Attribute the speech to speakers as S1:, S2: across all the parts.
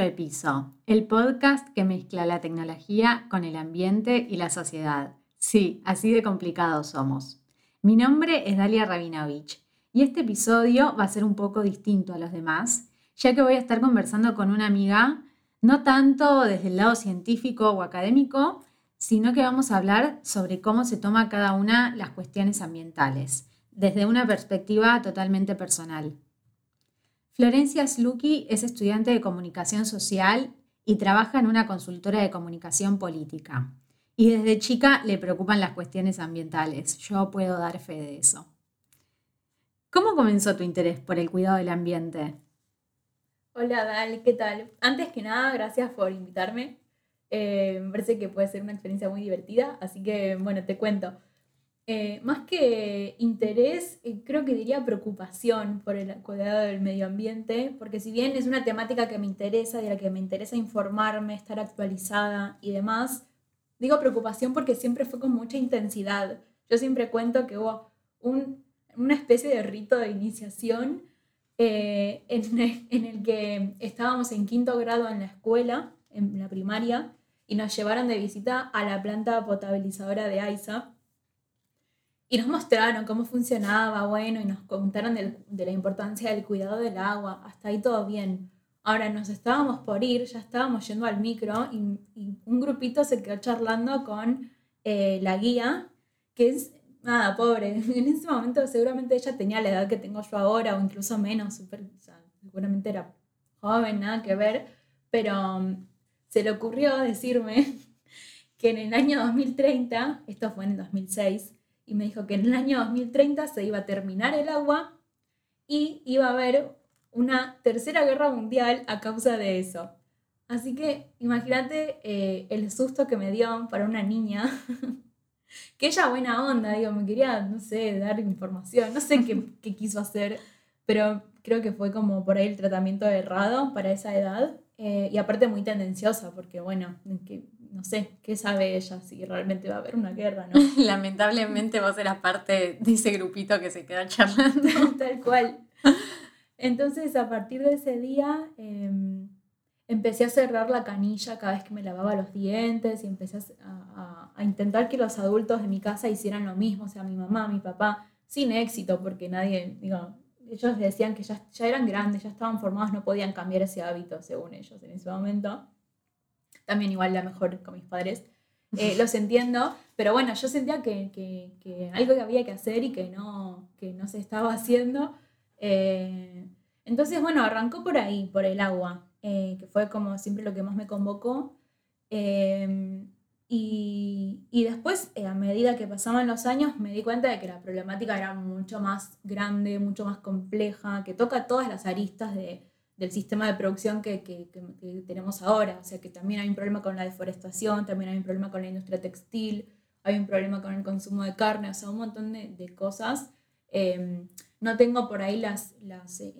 S1: De Piso, el podcast que mezcla la tecnología con el ambiente y la sociedad. Sí, así de complicados somos. Mi nombre es Dalia Rabinovich y este episodio va a ser un poco distinto a los demás, ya que voy a estar conversando con una amiga, no tanto desde el lado científico o académico, sino que vamos a hablar sobre cómo se toma cada una las cuestiones ambientales, desde una perspectiva totalmente personal. Florencia Sluki es estudiante de comunicación social y trabaja en una consultora de comunicación política. Y desde chica le preocupan las cuestiones ambientales. Yo puedo dar fe de eso. ¿Cómo comenzó tu interés por el cuidado del ambiente?
S2: Hola Dal, ¿qué tal? Antes que nada, gracias por invitarme. Eh, me parece que puede ser una experiencia muy divertida, así que bueno, te cuento. Eh, más que interés, eh, creo que diría preocupación por el cuidado del medio ambiente, porque si bien es una temática que me interesa, de la que me interesa informarme, estar actualizada y demás, digo preocupación porque siempre fue con mucha intensidad. Yo siempre cuento que hubo una especie de rito de iniciación eh, en, en el que estábamos en quinto grado en la escuela, en la primaria, y nos llevaron de visita a la planta potabilizadora de AISA y nos mostraron cómo funcionaba, bueno, y nos contaron de la importancia del cuidado del agua. Hasta ahí todo bien. Ahora nos estábamos por ir, ya estábamos yendo al micro y, un grupito se quedó charlando con eh, la guía, que es, nada, pobre. En ese momento seguramente ella tenía la edad que tengo yo ahora o incluso menos, seguramente era joven, nada que ver, pero um, se le ocurrió decirme que en el año 2030, esto fue en el 2006, y me dijo que en el año 2030 se iba a terminar el agua y iba a haber una tercera guerra mundial a causa de eso. Así que imagínate eh, el susto que me dio para una niña, que ella buena onda, digo, me quería, no sé, dar información, no sé qué, qué quiso hacer, pero creo que fue como por ahí el tratamiento errado para esa edad. Eh, y aparte muy tendenciosa, porque bueno, que no sé, ¿qué sabe ella si realmente va a haber una guerra, no?
S1: Lamentablemente vos eras parte de ese grupito que se queda charlando.
S2: Tal cual. Entonces, a partir de ese día, em, empecé a cerrar la canilla cada vez que me lavaba los dientes y empecé a, a, intentar que los adultos de mi casa hicieran lo mismo, o sea, mi mamá, mi papá, sin éxito, porque nadie, digo, ellos decían que ya, ya eran grandes, ya estaban formados, no podían cambiar ese hábito, según ellos, en ese momento también igual la mejor con mis padres. Eh, los entiendo, pero bueno, yo sentía que, que, algo que había que hacer y que no, que no se estaba haciendo. Eh, entonces, bueno, arrancó por ahí, por el agua, eh, que fue como siempre lo que más me convocó. Y, y, después, a medida que pasaban los años, me di cuenta de que la problemática era mucho más grande, mucho más compleja, que toca todas las aristas de, del sistema de producción que, que, tenemos ahora. O sea que también hay un problema con la deforestación, también hay un problema con la industria textil, hay un problema con el consumo de carne, o sea, un montón de, cosas. Em, no tengo por ahí las, las, em,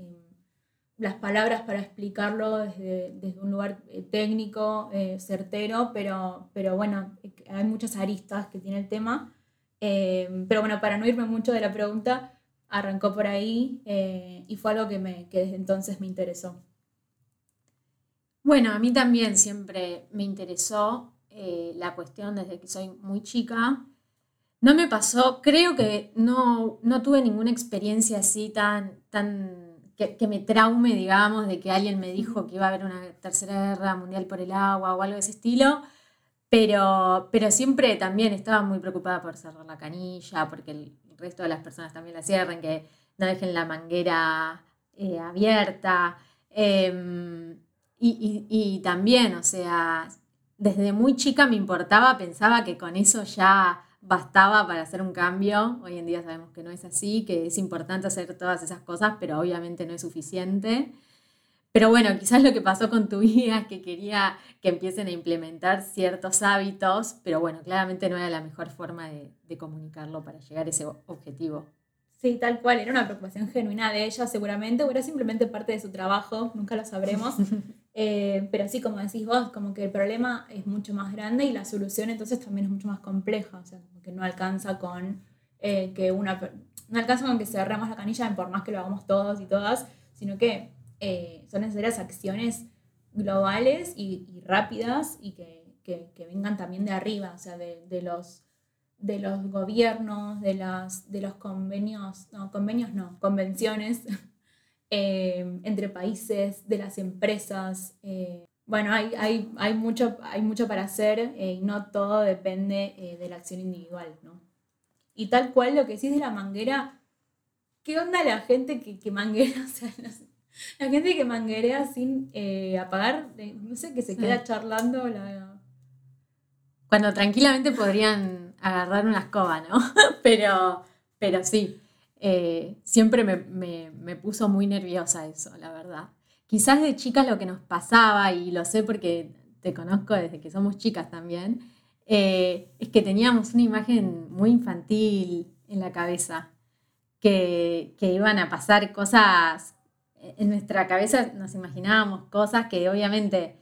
S2: las palabras para explicarlo desde, desde un lugar eh, técnico, eh, certero, pero, pero bueno, hay muchas aristas que tiene el tema. Em, pero bueno, para no irme mucho de la pregunta, arrancó por ahí eh, y fue algo que, me, que desde entonces me interesó.
S1: Bueno, a mí también siempre me interesó eh, la cuestión desde que soy muy chica. No me pasó, creo que no, no tuve ninguna experiencia así tan, tan que, me traume, digamos, de que alguien me dijo que iba a haber una tercera guerra mundial por el agua o algo de ese estilo. Pero, pero siempre también estaba muy preocupada por cerrar la canilla, porque el, resto de las personas también la cierren, que no dejen la manguera eh, abierta. Em, y, también, o sea, desde muy chica me importaba, pensaba que con eso ya bastaba para hacer un cambio. Hoy en día sabemos que no es así, que es importante hacer todas esas cosas, pero obviamente no es suficiente. Pero bueno, quizás lo que pasó con tu hija es que quería que empiecen a implementar ciertos hábitos, pero bueno, claramente no era la mejor forma de, comunicarlo para llegar a ese objetivo.
S2: Sí, tal cual, era una preocupación genuina de ella seguramente, o era simplemente parte de su trabajo, nunca lo sabremos. Eh, pero sí, como decís vos, como que el problema es mucho más grande y la solución entonces también es mucho más compleja, o sea, como que no alcanza con eh, que una... No alcanza con que cerremos la canilla por más que lo hagamos todos y todas, sino que eh, son necesarias acciones globales y, rápidas y que, vengan también de arriba, o sea, de, los, de los gobiernos, de, las, de los convenios, no, convenios no, convenciones eh, entre países, de las empresas. Eh, bueno, hay, hay, mucho, hay mucho para hacer y no todo depende de la acción individual, ¿no? Y tal cual lo que decís de la manguera, ¿qué onda la gente que, manguera? Sea, la gente que manguerea sin eh, apagar, no sé, que se queda mm. charlando la...
S1: Cuando tranquilamente podrían agarrar una escoba, ¿no? pero, pero sí, eh, siempre me, puso muy nerviosa eso, la verdad. Quizás de chicas lo que nos pasaba, y lo sé porque te conozco desde que somos chicas también, eh, es que teníamos una imagen muy infantil en la cabeza, que, que iban a pasar cosas en nuestra cabeza nos imaginábamos cosas que obviamente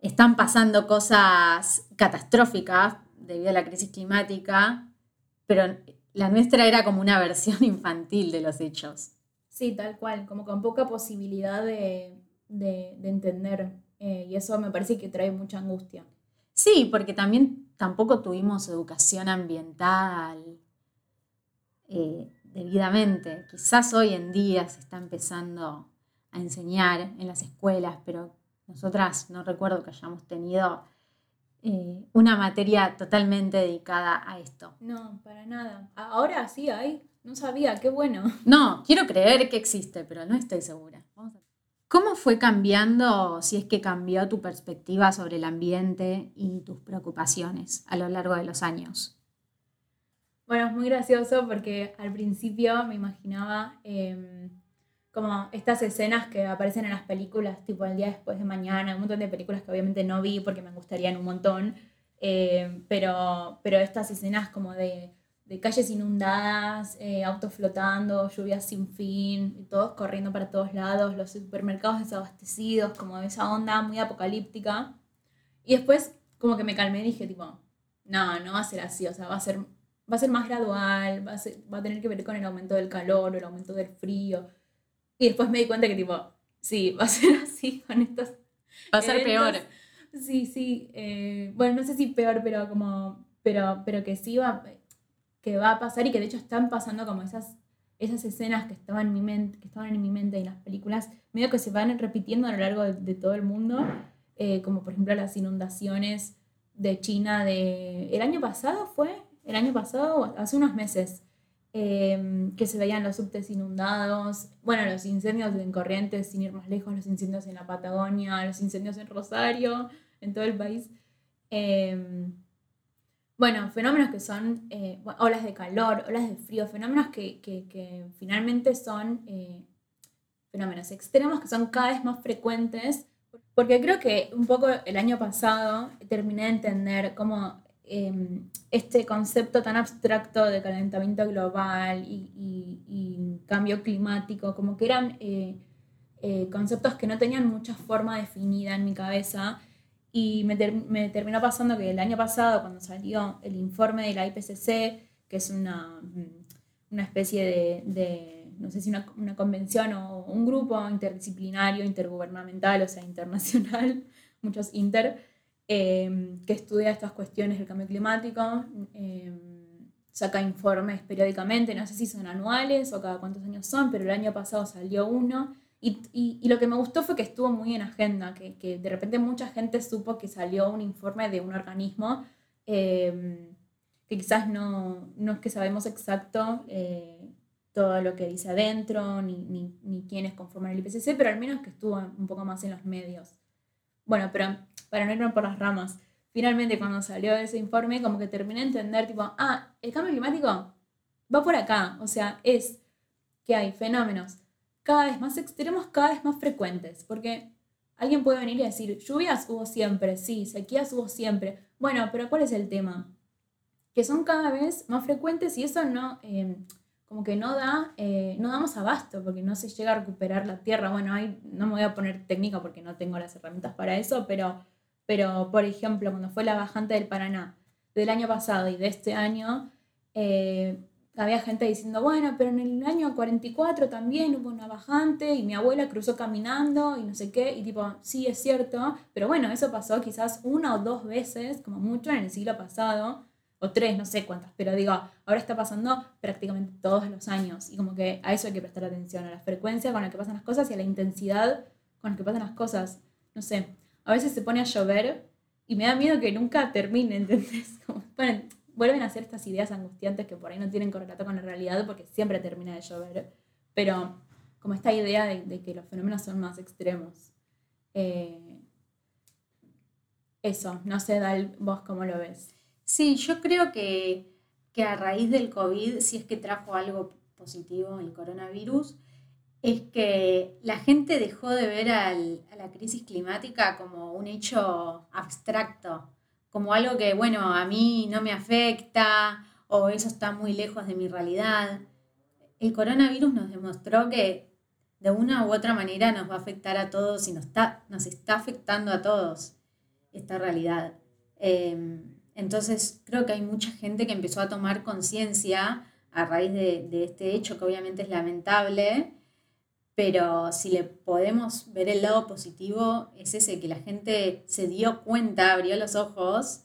S1: están pasando cosas catastróficas debido a la crisis climática, pero la nuestra era como una versión infantil de los hechos.
S2: Sí, tal cual, como con poca posibilidad de, entender. Eh, y eso me parece que trae mucha angustia.
S1: Sí, porque también tampoco tuvimos educación ambiental. Eh, debidamente. Quizás hoy en día se está empezando a enseñar en las escuelas, pero nosotras no recuerdo que hayamos tenido eh, una materia totalmente dedicada a esto.
S2: No, para nada. Ahora sí hay. No sabía, qué bueno.
S1: No, quiero creer que existe, pero no estoy segura. ¿Cómo fue cambiando, si es que cambió tu perspectiva sobre el ambiente y tus preocupaciones a lo largo de los años?
S2: Bueno, es muy gracioso porque al principio me imaginaba em, como estas escenas que aparecen en las películas, tipo el día después de mañana, un montón de películas que obviamente no vi porque me gustarían un montón, em, pero, pero estas escenas como de, calles inundadas, eh, autos flotando, lluvias sin fin, todos corriendo para todos lados, los supermercados desabastecidos, como esa onda muy apocalíptica. Y después como que me calmé y dije tipo, no, no va a ser así, o sea, va a ser va a ser más gradual, va a, va a tener que ver con el aumento del calor o el aumento del frío. Y después me di cuenta que tipo, sí, va a ser así con estos...
S1: Va a ser peor.
S2: Sí, sí. Eh, bueno, no sé si peor, pero como... Pero, pero que sí va, que va a pasar y que de hecho están pasando como esas, esas escenas que estaban, en mi mente, que estaban en mi mente en las películas, medio que se van repitiendo a lo largo de, todo el mundo, eh, como por ejemplo las inundaciones de China de... ¿El año pasado fue? El año pasado, hace unos meses, em, que se veían los subtes inundados, bueno, los incendios en Corrientes, sin ir más lejos, los incendios en la Patagonia, los incendios en Rosario, en todo el país. Em, bueno, fenómenos que son eh, olas de calor, olas de frío, fenómenos que, finalmente son eh, fenómenos extremos que son cada vez más frecuentes, porque creo que un poco el año pasado terminé de entender cómo Em, este concepto tan abstracto de calentamiento global y, cambio climático, como que eran eh, eh, conceptos que no tenían mucha forma definida en mi cabeza. Y me, terminó pasando que el año pasado, cuando salió el informe de la IPCC, que es una, una especie de, no sé si una, una, convención o un grupo interdisciplinario, intergubernamental, o sea, internacional, muchos inter, Em, que estudia estas cuestiones del cambio climático, em, saca informes periódicamente, no sé si son anuales o cada cuántos años son, pero el año pasado salió uno. Y, lo que me gustó fue que estuvo muy en agenda, que, de repente mucha gente supo que salió un informe de un organismo em, que quizás no, no, es que sabemos exacto eh, todo lo que dice adentro, ni, ni, ni quiénes conforman el IPCC, pero al menos que estuvo un poco más en los medios. Bueno, pero para no irnos por las ramas, finalmente cuando salió ese informe, como que terminé de entender, tipo, ah, el cambio climático va por acá, o sea, es que hay fenómenos cada vez más extremos, cada vez más frecuentes, porque alguien puede venir y decir, lluvias hubo siempre, sí, sequías hubo siempre, bueno, pero ¿cuál es el tema? Que son cada vez más frecuentes y eso no... Eh, como que no da, eh, no damos abasto porque no se llega a recuperar la tierra. Bueno, ahí no me voy a poner técnica porque no tengo las herramientas para eso, pero, pero por ejemplo, cuando fue la bajante del Paraná del año pasado y de este año, eh, había gente diciendo, bueno, pero en el año 44 también hubo una bajante y mi abuela cruzó caminando y no sé qué, y tipo, sí, es cierto, pero bueno, eso pasó quizás una o dos veces, como mucho, en el siglo pasado, o tres, no sé cuántas, pero digo, ahora está pasando prácticamente todos los años, y como que a eso hay que prestar atención, a la frecuencia con la que pasan las cosas y a la intensidad con la que pasan las cosas. No sé, a veces se pone a llover y me da miedo que nunca termine, ¿entendés? Como, bueno, vuelven a hacer estas ideas angustiantes que por ahí no tienen correlato con la realidad porque siempre termina de llover, pero como esta idea de, que los fenómenos son más extremos. Eh, eso, no sé, Dal, vos cómo lo ves.
S1: Sí, yo creo que, que a raíz del COVID, si es que trajo algo positivo el coronavirus, es que la gente dejó de ver a la crisis climática como un hecho abstracto como algo que, bueno, a mí no me afecta o eso está muy lejos de mi realidad. El coronavirus nos demostró que de una u otra manera nos va a afectar a todos y nos está, nos está afectando a todos esta realidad. Em, entonces creo que hay mucha gente que empezó a tomar conciencia a raíz de, este hecho, que obviamente es lamentable, pero si le podemos ver el lado positivo, es ese, que la gente se dio cuenta, abrió los ojos,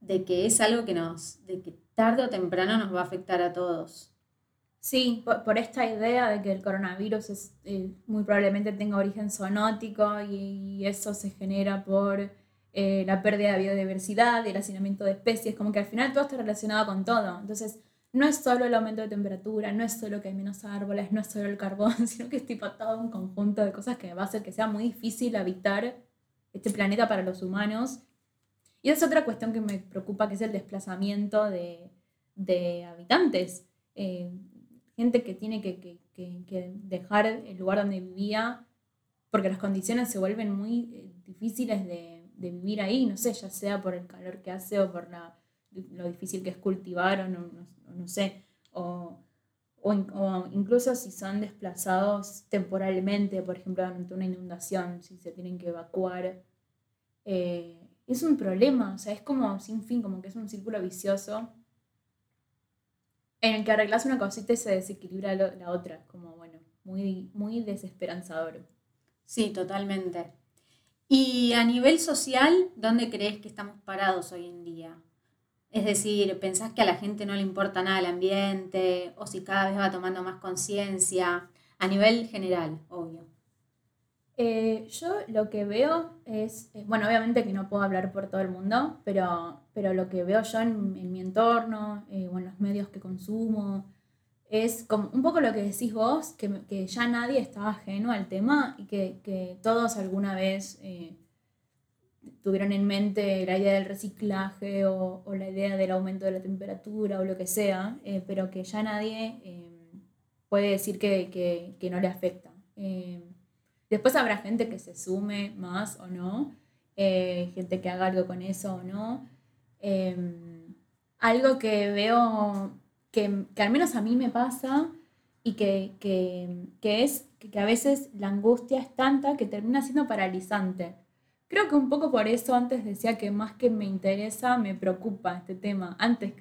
S1: de que es algo que nos, de que tarde o temprano nos va a afectar a todos.
S2: Sí, por, esta idea de que el coronavirus es, eh, muy probablemente tenga origen zoonótico y, eso se genera por eh, la pérdida de biodiversidad el hacinamiento de especies, como que al final todo está relacionado con todo. Entonces, no es solo el aumento de temperatura, no es solo que hay menos árboles, no es solo el carbón, sino que es tipo todo un conjunto de cosas que va a hacer que sea muy difícil habitar este planeta para los humanos. Y esa es otra cuestión que me preocupa, que es el desplazamiento de, habitantes. Eh, gente que tiene que, dejar el lugar donde vivía porque las condiciones se vuelven muy eh, difíciles de, vivir ahí, no sé, ya sea por el calor que hace o por lo difícil que es cultivar o no, no sé, o, incluso si son desplazados temporalmente, por ejemplo, ante una inundación, si se tienen que evacuar, eh, es un problema, o sea, es como sin fin, como que es un círculo vicioso en el que arreglas una cosita y se desequilibra la otra, como bueno, muy, muy desesperanzador.
S1: Sí, totalmente. Y a nivel social, ¿dónde crees que estamos parados hoy en día? Es decir, ¿pensás que a la gente no le importa nada el ambiente o si cada vez va tomando más conciencia? A nivel general, obvio.
S2: Eh, yo lo que veo es, eh, bueno, obviamente que no puedo hablar por todo el mundo, pero, pero lo que veo yo en, mi entorno, eh, en los medios que consumo, es como un poco lo que decís vos, que, que ya nadie está ajeno al tema y que, que todos alguna vez tuvieron en mente la idea del reciclaje o, la idea del aumento de la temperatura o lo que sea, eh, pero que ya nadie eh, puede decir que, no le afecta. Eh, después habrá gente que se sume más o no, gente que haga algo con eso o no. algo que veo que, al menos a mí me pasa y que, que es que a veces la angustia es tanta que termina siendo paralizante. Creo que un poco por eso antes decía que más que me interesa, me preocupa este tema. Antes,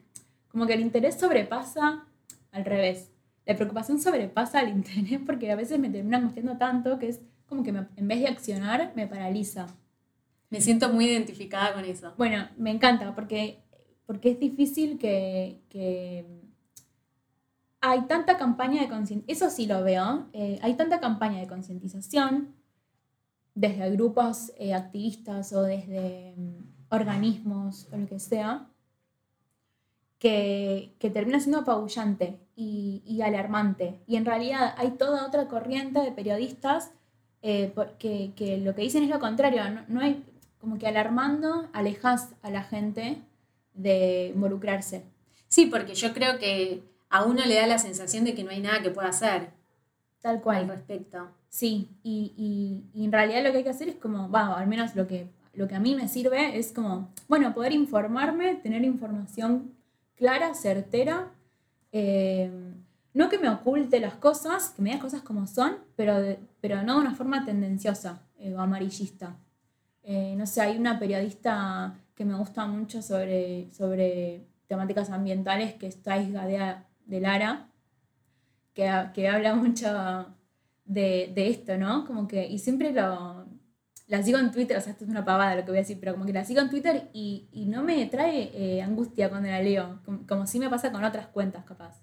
S2: como que el interés sobrepasa al revés. La preocupación sobrepasa al interés porque a veces me termina angustiando tanto que es como que en vez de accionar me paraliza.
S1: Me siento muy identificada con eso.
S2: Bueno, me encanta porque, porque es difícil que, que hay tanta campaña de concientización, eso sí lo veo, eh, hay tanta campaña de concientización desde grupos eh, activistas o desde mm, organismos o lo que sea, que, termina siendo apabullante y, alarmante. Y en realidad hay toda otra corriente de periodistas eh, que, lo que dicen es lo contrario. No, hay como que alarmando alejas a la gente de involucrarse.
S1: Sí, porque yo creo que a uno le da la sensación de que no hay nada que pueda hacer.
S2: Tal cual.
S1: Al respecto.
S2: Sí, y, en realidad lo que hay que hacer es como, va, al menos lo que, lo que a mí me sirve es como, bueno, poder informarme, tener información clara, certera, eh, no que me oculte las cosas, que me diga cosas como son, pero, pero no de una forma tendenciosa eh, o amarillista. Eh, no sé, hay una periodista que me gusta mucho sobre, sobre temáticas ambientales que está Gadea, de Lara, que, que habla mucho de, de, esto, ¿no? Como que, y siempre lo, la sigo en Twitter, o sea, esto es una pavada lo que voy a decir, pero como que la sigo en Twitter y, y no me trae eh, angustia cuando la leo, como, como si me pasa con otras cuentas, capaz.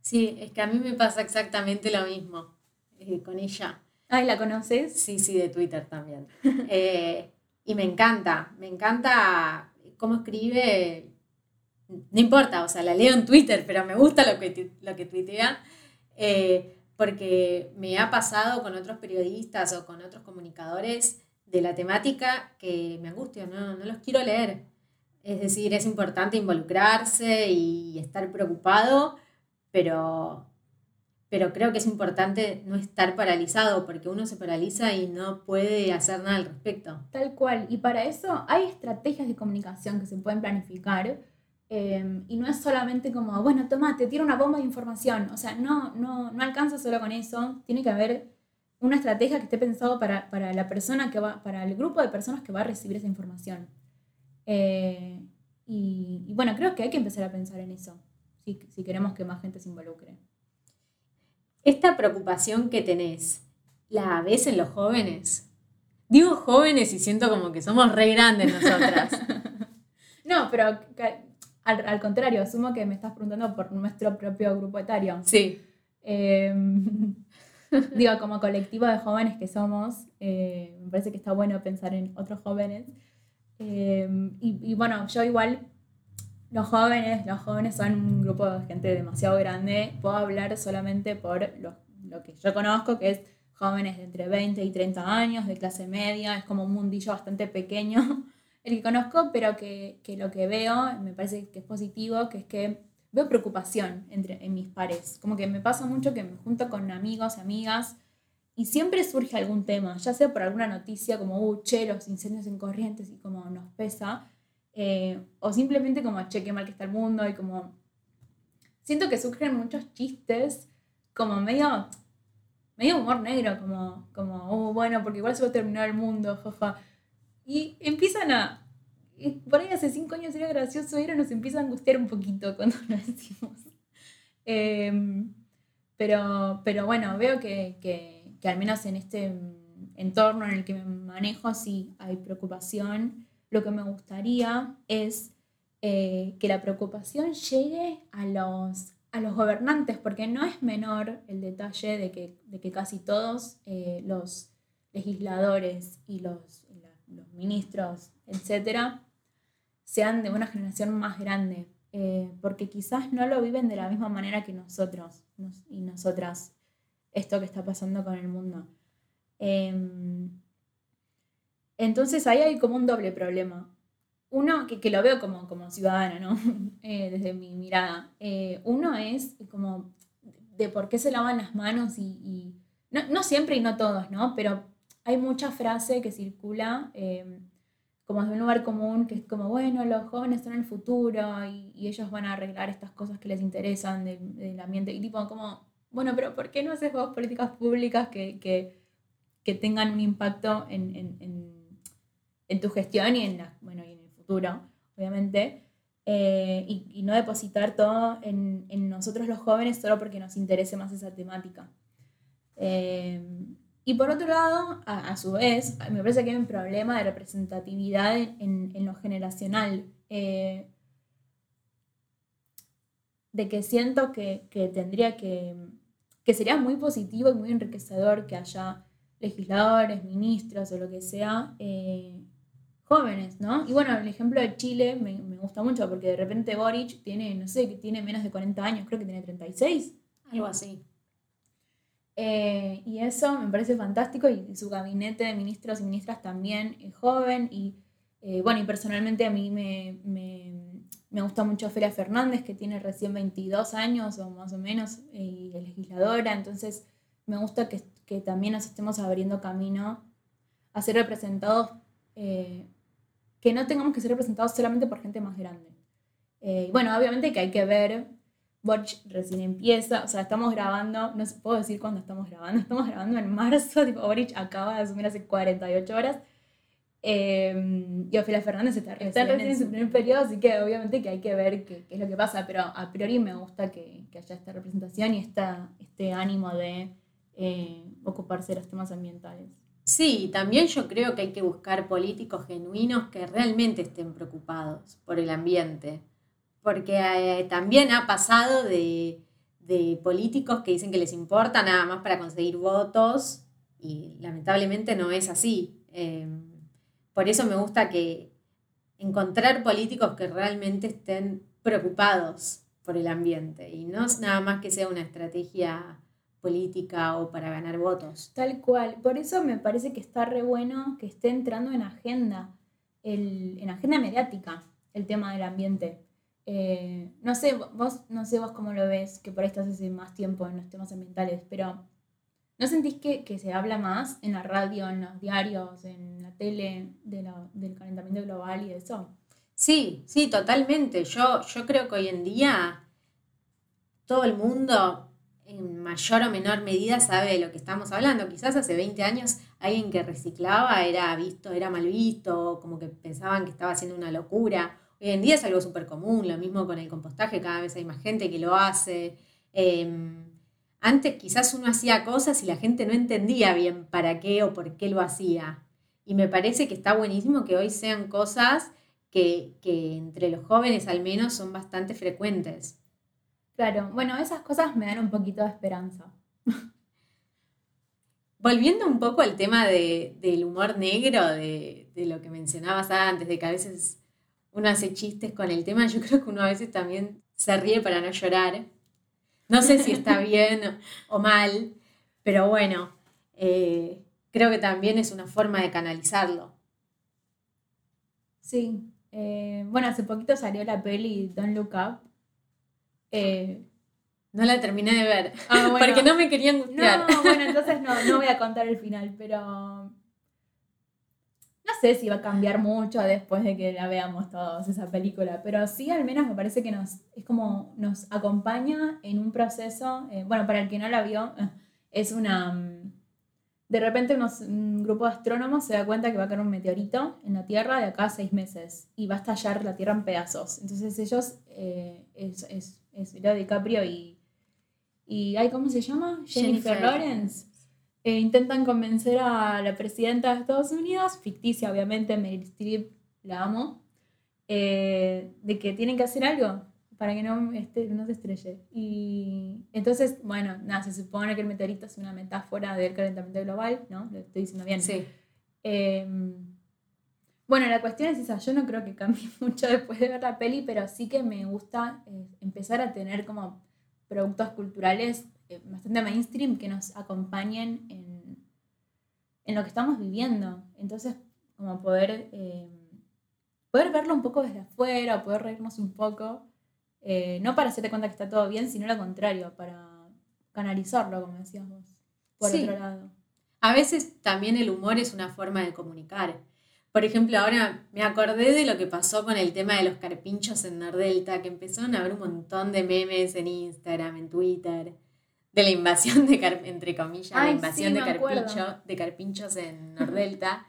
S1: Sí, es que a mí me pasa exactamente lo mismo eh, con ella.
S2: Ay, ¿la conoces?
S1: Sí, sí, de Twitter también. Eh, y me encanta, me encanta cómo escribe. No importa, o sea, la leo en Twitter, pero me gusta lo que, lo que tuitea. Eh, porque me ha pasado con otros periodistas o con otros comunicadores de la temática que me angustio, no, no los quiero leer. Es decir, es importante involucrarse y estar preocupado, pero, pero creo que es importante no estar paralizado porque uno se paraliza y no puede hacer nada al respecto.
S2: Tal cual, y para eso hay estrategias de comunicación que se pueden planificar Em, y no es solamente como, bueno, toma, te tiro una bomba de información. O sea, no, no, no alcanza solo con eso. Tiene que haber una estrategia que esté pensado para, para, la persona que va, para el grupo de personas que va a recibir esa información. Eh, y, y, bueno, creo que hay que empezar a pensar en eso, si, si queremos que más gente se involucre.
S1: Esta preocupación que tenés, ¿la ves en los jóvenes? Digo jóvenes y siento como que somos re grandes nosotras.
S2: no, pero al, contrario, asumo que me estás preguntando por nuestro propio grupo etario.
S1: Sí.
S2: Em, digo, como colectivo de jóvenes que somos, eh, me parece que está bueno pensar en otros jóvenes. Em, y, bueno, yo igual, los jóvenes, los jóvenes son un grupo de gente demasiado grande. Puedo hablar solamente por lo, lo que yo conozco, que es jóvenes de entre 20 y 30 años, de clase media, es como un mundillo bastante pequeño el que conozco, pero que, lo que veo me parece que es positivo, que es que veo preocupación entre, en mis pares. Como que me pasa mucho que me junto con amigos y amigas y siempre surge algún tema, ya sea por alguna noticia como, uh, che, los incendios en corrientes y como nos pesa, eh, o simplemente como, che, qué mal que está el mundo y como... Siento que surgen muchos chistes como medio, medio humor negro, como, como, uh, bueno, porque igual se va a terminar el mundo, jaja. Y empiezan a... Por ahí hace cinco años era gracioso ahora nos empieza a angustiar un poquito cuando lo decimos. Em, pero, pero bueno, veo que, que, que, al menos en este entorno en el que me manejo sí hay preocupación. Lo que me gustaría es eh, que la preocupación llegue a los, a los gobernantes, porque no es menor el detalle de que, de que casi todos eh, los legisladores y los los ministros, etcétera, sean de una generación más grande, eh, porque quizás no lo viven de la misma manera que nosotros y nosotras, esto que está pasando con el mundo. Em, entonces ahí hay como un doble problema. Uno, que, que lo veo como, como ciudadana, ¿no? Eh, desde mi mirada. Eh, uno es como de por qué se lavan las manos y, no, no, siempre y no todos, ¿no? Pero hay mucha frase que circula em, como desde un lugar común, que es como, bueno, los jóvenes son el futuro y, ellos van a arreglar estas cosas que les interesan del, ambiente. Y tipo, como, bueno, pero ¿por qué no haces vos políticas públicas que, que, tengan un impacto en, en, tu gestión y en, la, bueno, y en el futuro, obviamente? Eh, y, no depositar todo en, nosotros los jóvenes solo porque nos interese más esa temática. Eh, y por otro lado, a, su vez, me parece que hay un problema de representatividad en, en lo generacional. Eh, de que siento que, que tendría que, que sería muy positivo y muy enriquecedor que haya legisladores, ministros o lo que sea, eh, jóvenes, ¿no? Y bueno, el ejemplo de Chile me, me, gusta mucho porque de repente Boric tiene, no sé, que tiene menos de 40 años, creo que tiene 36.
S1: Algo así.
S2: Eh, y eso me parece fantástico y su gabinete de ministros y ministras también es joven y eh, bueno, y personalmente a mí me, me, me, gusta mucho Feria Fernández que tiene recién 22 años o más o menos y es legisladora, entonces me gusta que, que, también nos estemos abriendo camino a ser representados, eh, que no tengamos que ser representados solamente por gente más grande. y bueno, obviamente que hay que ver Boric recién empieza, o sea, estamos grabando, no puedo decir cuándo estamos grabando, estamos grabando en marzo, tipo Boric acaba de asumir hace 48 horas. Eh, y Ofelia Fernández está, recién, en su primer periodo, así que obviamente que hay que ver qué, es lo que pasa, pero a priori me gusta que, haya esta representación y esta, este ánimo de eh, ocuparse de los temas ambientales.
S1: Sí, también yo creo que hay que buscar políticos genuinos que realmente estén preocupados por el ambiente, porque eh, también ha pasado de, políticos que dicen que les importa nada más para conseguir votos y lamentablemente no es así. Em, por eso me gusta que encontrar políticos que realmente estén preocupados por el ambiente y no es nada más que sea una estrategia política o para ganar votos.
S2: Tal cual. Por eso me parece que está re bueno que esté entrando en agenda, en agenda mediática, el tema del ambiente. Eh, no sé, vos, no sé vos cómo lo ves, que por ahí estás hace más tiempo en los temas ambientales, pero ¿no sentís que, se habla más en la radio, en los diarios, en la tele del calentamiento global y eso?
S1: Sí, sí, totalmente. Yo, yo creo que hoy en día todo el mundo en mayor o menor medida sabe de lo que estamos hablando. Quizás hace 20 años alguien que reciclaba era visto, era mal visto, como que pensaban que estaba haciendo una locura. Hoy en día es algo súper común, lo mismo con el compostaje, cada vez hay más gente que lo hace. Em, antes quizás uno hacía cosas y la gente no entendía bien para qué o por qué lo hacía. Y me parece que está buenísimo que hoy sean cosas que, que entre los jóvenes al menos son bastante frecuentes.
S2: Claro, bueno, esas cosas me dan un poquito de esperanza.
S1: Volviendo un poco al tema del humor negro, de, de, lo que mencionabas antes, de que a veces uno hace chistes con el tema, yo creo que uno a veces también se ríe para no llorar. No sé si está bien o mal, pero bueno, eh, creo que también es una forma de canalizarlo.
S2: Sí, eh, bueno, hace poquito salió la peli Don't Look Up.
S1: Eh, no la terminé de ver, ah, porque no me querían
S2: gustar. No, bueno, entonces no, no voy a contar el final, pero sé si va a cambiar mucho después de que la veamos todos esa película, pero sí al menos me parece que nos es como nos acompaña en un proceso, eh, bueno, para el que no la vio, es una... Mm, de repente un grupo de astrónomos se da cuenta que va a caer un meteorito en la Tierra de acá a seis meses y va a estallar la Tierra en pedazos. Entonces ellos, eh, es, es, es DiCaprio y, y ¿cómo se llama? Jennifer Lawrence eh, intentan convencer a la presidenta de Estados Unidos, ficticia obviamente, Meryl Streep, la amo, eh, de que tienen que hacer algo para que no, este, no se estrelle. Y entonces, bueno, nada, se supone que el meteorito es una metáfora del calentamiento global, ¿no? Lo estoy diciendo bien.
S1: Sí.
S2: Em, bueno, la cuestión es esa, yo no creo que cambie mucho después de ver la peli, pero sí que me gusta eh, empezar a tener como productos culturales eh, bastante mainstream que nos acompañen en, en, lo que estamos viviendo. Entonces, como poder, eh, poder verlo un poco desde afuera, poder reírnos un poco, eh, no para hacerte cuenta que está todo bien, sino lo contrario, para canalizarlo, como decías vos, por otro lado.
S1: A veces también el humor es una forma de comunicar. Por ejemplo, ahora me acordé de lo que pasó con el tema de los carpinchos en Nordelta, que empezaron a haber un montón de memes en Instagram, en Twitter, de la invasión de, entre comillas, la invasión de, carpincho, de carpinchos en Nordelta.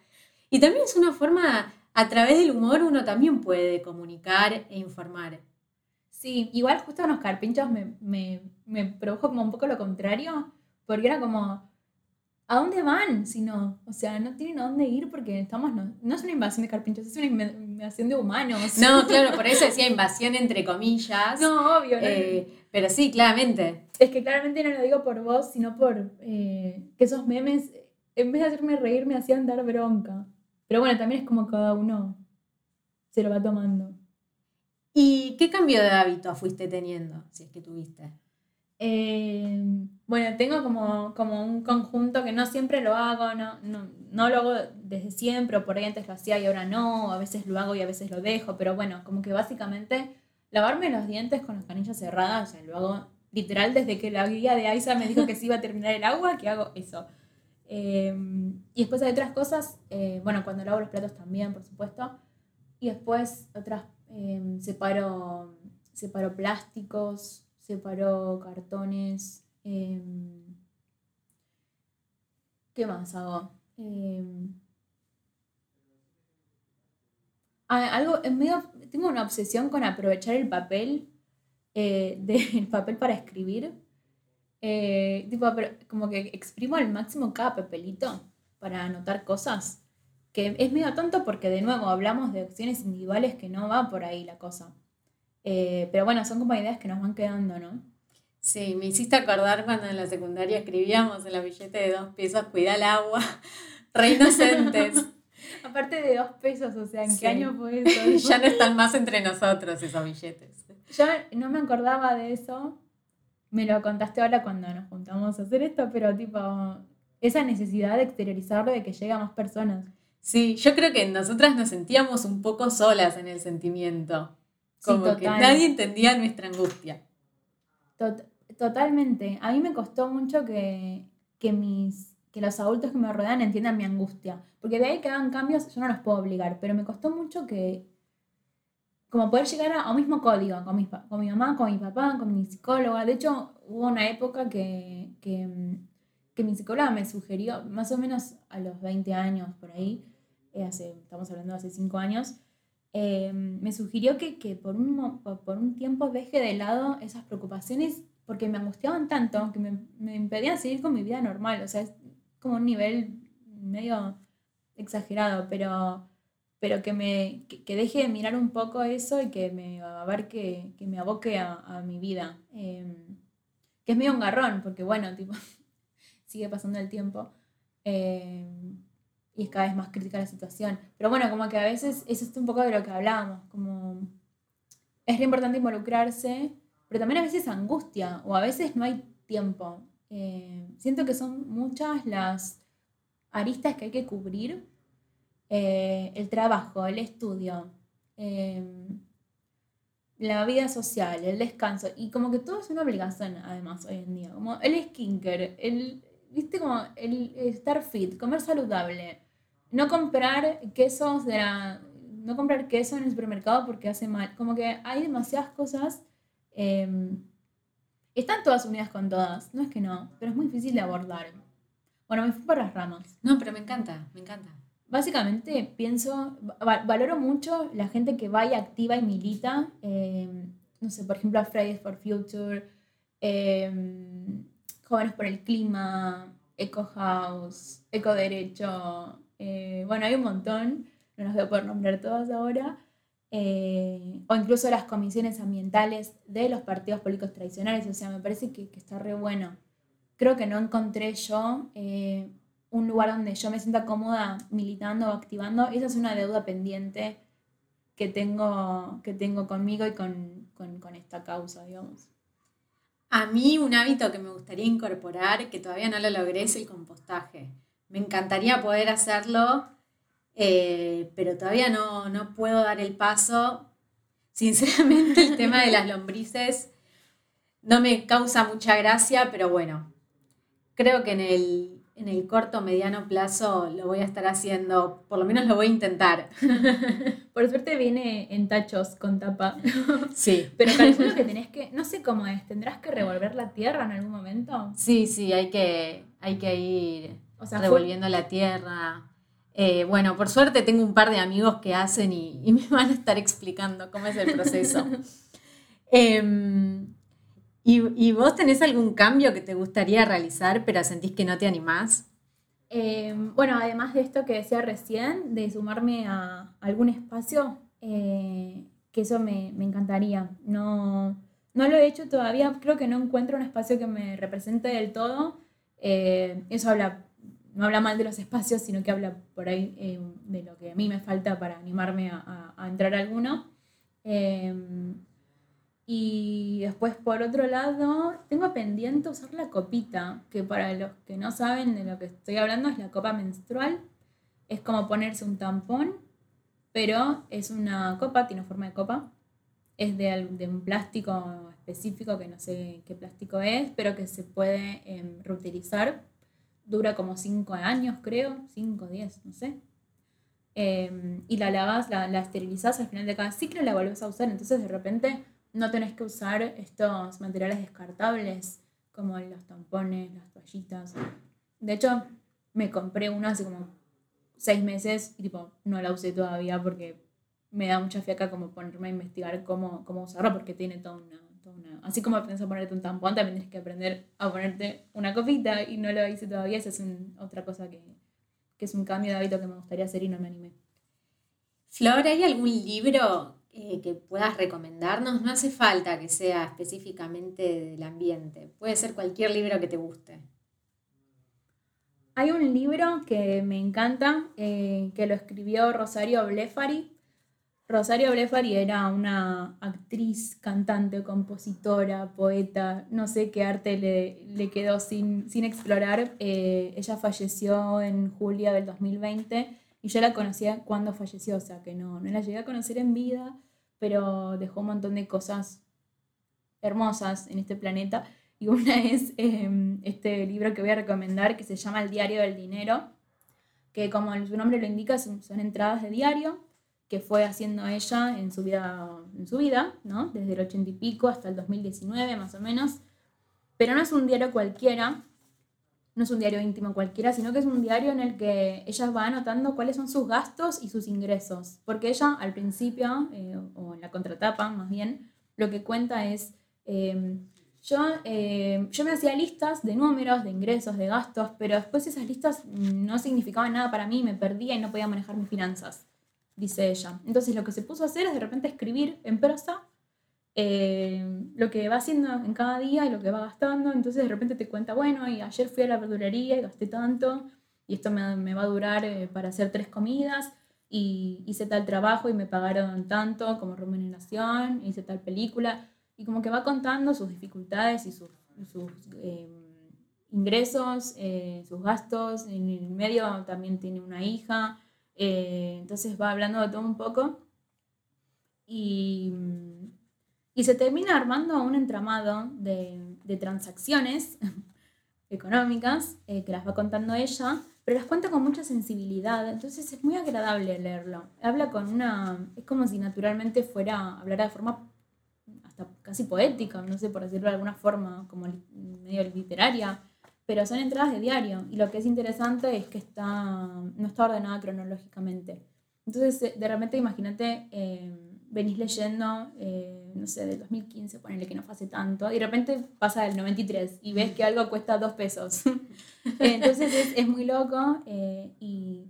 S1: y también es una forma, a través del humor uno también puede comunicar e informar.
S2: Sí, igual justo unos carpinchos me, me, me produjo como un poco lo contrario, porque era como, ¿a dónde van? Si no, o sea, no tienen a dónde ir porque estamos, no, no es una invasión de carpinchos, es una invasión de humanos.
S1: No, claro, por eso decía invasión entre comillas.
S2: No, obvio.
S1: Eh, pero sí, claramente.
S2: Es que claramente no lo digo por vos, sino por eh, que esos memes, en vez de hacerme reír, me hacían dar bronca. Pero bueno, también es como cada uno se lo va tomando.
S1: ¿Y qué cambio de hábito fuiste teniendo, si es que tuviste?
S2: Eh, bueno, tengo como, como un conjunto que no siempre lo hago, no, no, no, lo hago desde siempre, o por ahí antes lo hacía y ahora no, a veces lo hago y a veces lo dejo, pero bueno, como que básicamente lavarme los dientes con las canillas cerradas, o sea, lo hago literal desde que la guía de Aiza me dijo que se iba a terminar el agua, que hago eso. Em, y después hay otras cosas, eh, bueno, cuando lavo los platos también, por supuesto, y después otras, em, separo, separo plásticos, separó cartones. Em, ¿Qué más hago? Algo, es medio, tengo una obsesión con aprovechar el papel, eh, del papel para escribir. Eh, tipo, como que exprimo al máximo cada papelito para anotar cosas. Que es medio tonto porque de nuevo hablamos de opciones individuales que no va por ahí la cosa. Eh, pero bueno, son como ideas que nos van quedando, ¿no?
S1: Sí, me hiciste acordar cuando en la secundaria escribíamos en la billete de dos pesos, cuida el agua, re inocentes.
S2: Aparte de dos pesos, o sea, ¿en qué año fue eso?
S1: ya no están más entre nosotros esos billetes.
S2: Yo no me acordaba de eso. Me lo contaste ahora cuando nos juntamos a hacer esto, pero tipo, esa necesidad de exteriorizarlo, de que llegue a más personas.
S1: Sí, yo creo que nosotras nos sentíamos un poco solas en el sentimiento. Como que nadie entendía nuestra angustia.
S2: Totalmente. A mí me costó mucho que, mis, que los adultos que me rodean entiendan mi angustia. Porque de ahí que hagan cambios, yo no los puedo obligar. Pero me costó mucho que, como poder llegar a, un mismo código con mi, con mi mamá, con mi papá, con mi psicóloga. De hecho, hubo una época que, que, mi psicóloga me sugirió, más o menos a los 20 años por ahí, eh, hace, estamos hablando de hace 5 años, eh, me sugirió que, que, por, un, por un tiempo deje de lado esas preocupaciones porque me angustiaban tanto que me, me, impedían seguir con mi vida normal. O sea, como un nivel medio exagerado, pero, pero que, me, que, deje de mirar un poco eso y que me, a ver, que, que me aboque a, mi vida. Em, que es medio un garrón, porque bueno, tipo, sigue pasando el tiempo. Em, y es cada vez más crítica la situación. Pero bueno, como que a veces eso es un poco de lo que hablábamos, como es re importante involucrarse pero también a veces angustia o a veces no hay tiempo. Eh, siento que son muchas las aristas que hay que cubrir. Eh, el trabajo, el estudio, eh, la vida social, el descanso, y como que todo es una obligación además hoy en día, como el skincare, el, viste como el estar fit, comer saludable, no comprar quesos de no comprar queso en el supermercado porque hace mal, como que hay demasiadas cosas Em, están todas unidas con todas, no es que no, pero es muy difícil de abordar. Bueno, me fui por las ramas.
S1: No, pero me encanta, me encanta.
S2: Básicamente pienso, valoro mucho la gente que vaya activa y milita, em, no sé, por ejemplo, a Fridays for Future, em, Jóvenes por el Clima, Eco House, Eco Derecho, eh, bueno, hay un montón, no los voy a poder nombrar todas ahora, eh, o incluso las comisiones ambientales de los partidos políticos tradicionales. O sea, me parece que, está re bueno. Creo que no encontré yo eh, un lugar donde yo me sienta cómoda militando o activando. Esa es una deuda pendiente que tengo, que tengo conmigo y con, con esta causa, digamos.
S1: A mí un hábito que me gustaría incorporar, que todavía no lo logré, es el compostaje. Me encantaría poder hacerlo eh, pero todavía no, no puedo dar el paso. Sinceramente, el tema de las lombrices no me causa mucha gracia, pero bueno, creo que en el, en el corto mediano plazo lo voy a estar haciendo, por lo menos lo voy a intentar.
S2: Por suerte viene en tachos con tapa.
S1: Sí.
S2: Pero calculo que tenés que, no sé cómo es, ¿tendrás que revolver la tierra en algún momento?
S1: Sí, sí, hay que, hay que ir revolviendo la tierra. Eh, bueno, por suerte tengo un par de amigos que hacen y, me van a estar explicando cómo es el proceso. Em, y, vos tenés algún cambio que te gustaría realizar, pero sentís que no te animás?
S2: Em, bueno, además de esto que decía recién, de sumarme a algún espacio, eh, que eso me, encantaría. No, no lo he hecho todavía, creo que no encuentro un espacio que me represente del todo. Eh, eso habla no habla mal de los espacios, sino que habla por ahí eh, de lo que a mí me falta para animarme a, entrar alguno. Em, y después, por otro lado, tengo pendiente usar la copita, que para los que no saben de lo que estoy hablando es la copa menstrual. Es como ponerse un tampón, pero es una copa, tiene forma de copa. Es de, de un plástico específico, que no sé qué plástico es, pero que se puede em, reutilizar dura como 5 años, creo, 5, 10, no sé. Em, y la lavas, la, la esterilizás al final de cada ciclo y la volvés a usar. Entonces de repente no tenés que usar estos materiales descartables como los tampones, las toallitas. De hecho, me compré una hace como 6 meses y tipo no la usé todavía porque me da mucha fiaca como ponerme a investigar cómo, cómo usarlo porque tiene toda una, Así como aprendes a ponerte un tampón, también tienes que aprender a ponerte una copita y no lo hice todavía. Esa es otra cosa que, que, es un cambio de hábito que me gustaría hacer y no me animé.
S1: Flor, ¿hay algún libro eh, que puedas recomendarnos? No hace falta que sea específicamente del ambiente. Puede ser cualquier libro que te guste.
S2: Hay un libro que me encanta, eh, que lo escribió Rosario Blefari. Rosario Blefari era una actriz, cantante, compositora, poeta, no sé qué arte le, quedó sin, explorar. Eh, ella falleció en julio del 2020 y yo la conocía cuando falleció, o sea que no, no la llegué a conocer en vida, pero dejó un montón de cosas hermosas en este planeta. Y una es em, este libro que voy a recomendar que se llama El Diario del Dinero, que como su nombre lo indica son, entradas de diario que fue haciendo ella en su vida, en su vida ¿no? desde el ochenta y pico hasta el 2019 más o menos. Pero no es un diario cualquiera, no es un diario íntimo cualquiera, sino que es un diario en el que ella va anotando cuáles son sus gastos y sus ingresos. Porque ella al principio, eh, o en la contratapa más bien, lo que cuenta es, em, yo, eh, yo me hacía listas de números, de ingresos, de gastos, pero después esas listas no significaban nada para mí, me perdía y no podía manejar mis finanzas, dice ella. Entonces lo que se puso a hacer es de repente escribir en prosa eh, lo que va haciendo en cada día y lo que va gastando. Entonces de repente te cuenta, bueno, y ayer fui a la verdulería y gasté tanto, y esto me, me va a durar eh, para hacer tres comidas, y hice tal trabajo y me pagaron tanto como remuneración, hice tal película y como que va contando sus dificultades y sus, em, ingresos, eh, sus gastos, en el medio también tiene una hija, eh, entonces va hablando de todo un poco y, se termina armando un entramado de, transacciones económicas eh, que las va contando ella, pero las cuenta con mucha sensibilidad, entonces es muy agradable leerlo. Habla con una, es como si naturalmente fuera, hablara de forma casi poética, no sé por decirlo de alguna forma, como medio literaria, pero son entradas de diario y lo que es interesante es que está, no está ordenada cronológicamente. Entonces, eh, de repente, imagínate, eh, venís leyendo, eh, no sé, del 2015, ponele que no hace tanto, y de repente pasa del 93 y ves que algo cuesta dos pesos. Entonces es, es, muy loco y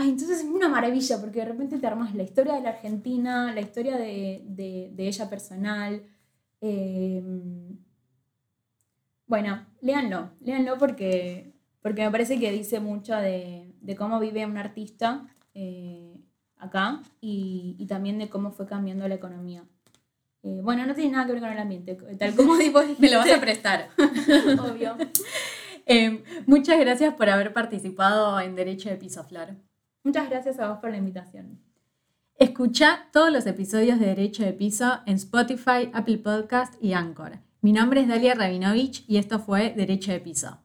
S2: Ay, entonces es una maravilla porque de repente te armas la historia de la Argentina, la historia de, ella personal. Bueno, léanlo, léanlo porque, porque me parece que dice mucho de, cómo vive un artista eh, acá y, también de cómo fue cambiando la economía. Eh, bueno, no tiene nada que ver con el ambiente, tal como digo.
S1: Me lo vas a prestar.
S2: Obvio.
S1: Em, muchas gracias por haber participado en Derecho de Piso Flor.
S2: Muchas gracias a vos por la invitación.
S1: Escucha todos los episodios de Derecho de Piso en Spotify, Apple Podcast y Anchor. Mi nombre es Dalia Rabinovich y esto fue Derecho de Piso.